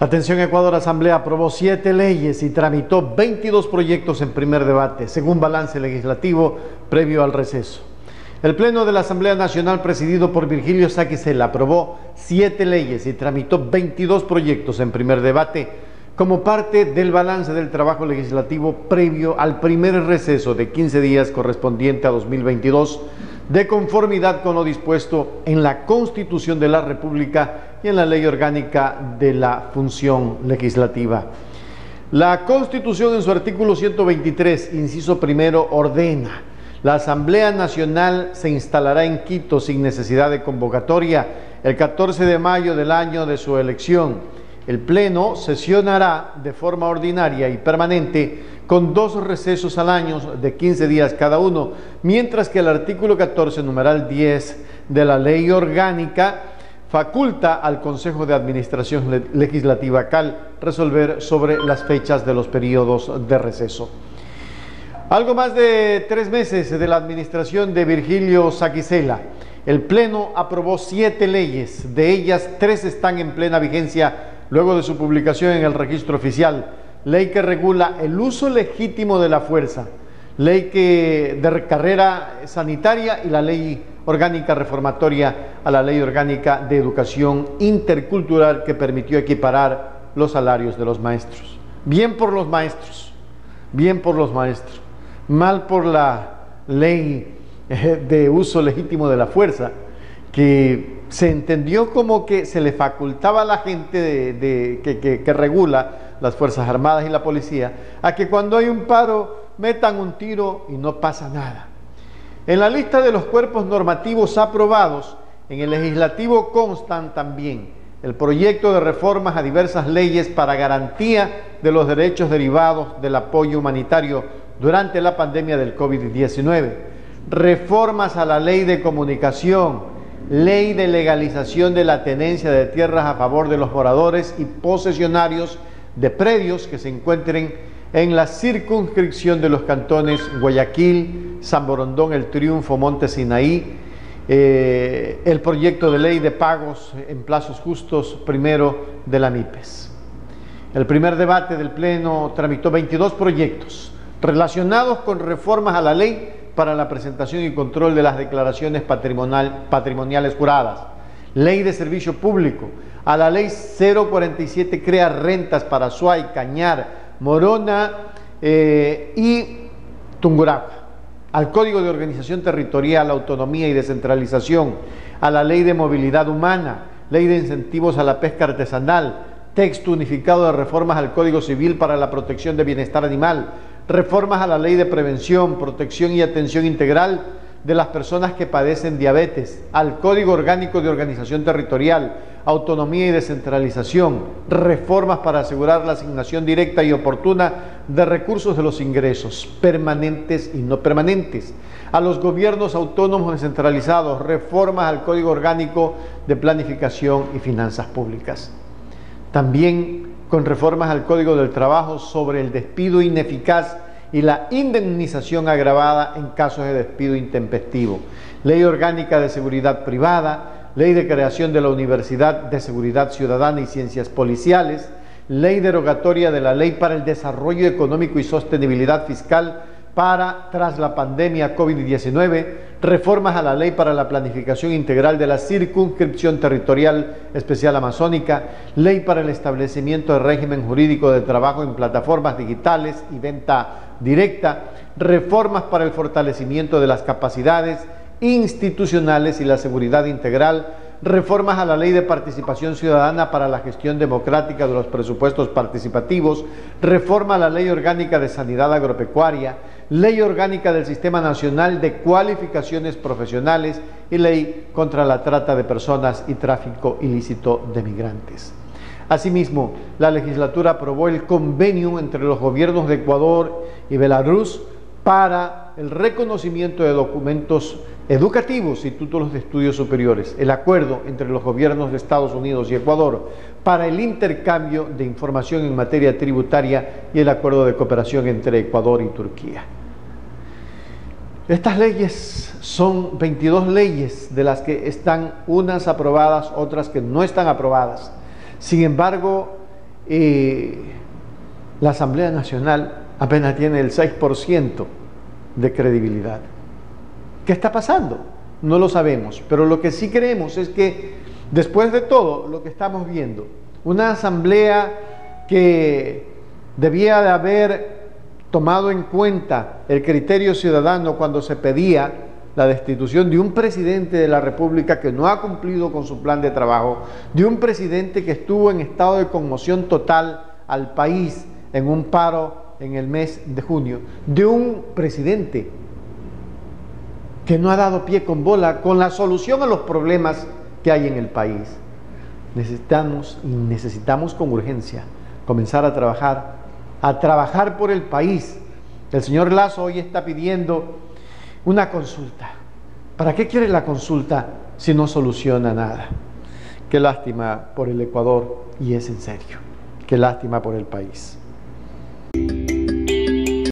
Atención Ecuador, Asamblea aprobó siete leyes y tramitó 22 proyectos en primer debate, según balance legislativo previo al receso. El Pleno de la Asamblea Nacional, presidido por Virgilio Saquicela, aprobó siete leyes y tramitó 22 proyectos en primer debate como parte del balance del trabajo legislativo previo al primer receso de 15 días correspondiente a 2022 de conformidad con lo dispuesto en la Constitución de la República y en la Ley Orgánica de la Función Legislativa. La Constitución en su artículo 123, inciso primero, ordena, la Asamblea Nacional se instalará en Quito sin necesidad de convocatoria el 14 de mayo del año de su elección. El Pleno sesionará de forma ordinaria y permanente con dos recesos al año de 15 días cada uno, mientras que el artículo 14, numeral 10 de la ley orgánica faculta al Consejo de Administración Legislativa CAL resolver sobre las fechas de los periodos de receso. Algo más de tres meses de la administración de Virgilio Saquicela. El Pleno aprobó siete leyes, de ellas tres están en plena vigencia luego de su publicación en el registro oficial ley que regula el uso legítimo de la fuerza, ley que de carrera sanitaria y la ley orgánica reformatoria a la ley orgánica de educación intercultural que permitió equiparar los salarios de los maestros. Bien por los maestros, bien por los maestros, mal por la ley eh, de uso legítimo de la fuerza, que se entendió como que se le facultaba a la gente de, que regula las Fuerzas Armadas y la policía, a que cuando hay un paro metan un tiro y no pasa nada. En la lista de los cuerpos normativos aprobados, en el legislativo constan también el proyecto de reformas a diversas leyes para garantía de los derechos derivados del apoyo humanitario durante la pandemia del COVID-19, reformas a la ley de comunicación, ley de legalización de la tenencia de tierras a favor de los moradores y posesionarios de predios que se encuentren en la circunscripción de los cantones Guayaquil, San Borondón, El Triunfo, Monte Sinaí, eh, el proyecto de ley de pagos en plazos justos primero de la MIPES. El primer debate del Pleno tramitó 22 proyectos relacionados con reformas a la ley para la presentación y control de las declaraciones patrimoniales juradas, ley de servicio público, a la ley 047 crea rentas para Suay, Cañar, Morona eh, y Tungurahua, al Código de Organización Territorial, Autonomía y Descentralización, a la Ley de Movilidad Humana, Ley de Incentivos a la Pesca Artesanal, texto unificado de reformas al Código Civil para la protección de bienestar animal, reformas a la Ley de Prevención, Protección y Atención Integral de las personas que padecen diabetes, al Código Orgánico de Organización Territorial, autonomía y descentralización, reformas para asegurar la asignación directa y oportuna de recursos de los ingresos, permanentes y no permanentes, a los gobiernos autónomos descentralizados, reformas al Código Orgánico de Planificación y Finanzas Públicas. También con reformas al Código del Trabajo sobre el despido ineficaz y la indemnización agravada en casos de despido intempestivo. Ley Orgánica de Seguridad Privada, Ley de creación de la Universidad de Seguridad Ciudadana y Ciencias Policiales, Ley derogatoria de la Ley para el Desarrollo Económico y Sostenibilidad Fiscal para tras la pandemia COVID-19, reformas a la Ley para la Planificación Integral de la Circunscripción Territorial Especial Amazónica, Ley para el establecimiento de régimen jurídico de trabajo en plataformas digitales y venta directa, reformas para el fortalecimiento de las capacidades institucionales y la seguridad integral, reformas a la ley de participación ciudadana para la gestión democrática de los presupuestos participativos, reforma a la ley orgánica de sanidad agropecuaria, ley orgánica del Sistema Nacional de Cualificaciones Profesionales y ley contra la trata de personas y tráfico ilícito de migrantes. Asimismo, la legislatura aprobó el convenio entre los gobiernos de Ecuador y Belarus para el reconocimiento de documentos educativos y títulos de estudios superiores, el acuerdo entre los gobiernos de Estados Unidos y Ecuador para el intercambio de información en materia tributaria y el acuerdo de cooperación entre Ecuador y Turquía. Estas leyes son 22 leyes de las que están unas aprobadas, otras que no están aprobadas. Sin embargo, eh, la Asamblea Nacional apenas tiene el 6% de credibilidad. ¿Qué está pasando? No lo sabemos, pero lo que sí creemos es que después de todo lo que estamos viendo, una asamblea que debía de haber tomado en cuenta el criterio ciudadano cuando se pedía la destitución de un presidente de la República que no ha cumplido con su plan de trabajo, de un presidente que estuvo en estado de conmoción total al país en un paro en el mes de junio, de un presidente que no ha dado pie con bola con la solución a los problemas que hay en el país. Necesitamos y necesitamos con urgencia comenzar a trabajar, a trabajar por el país. El señor Lazo hoy está pidiendo una consulta. ¿Para qué quiere la consulta si no soluciona nada? Qué lástima por el Ecuador y es en serio. Qué lástima por el país.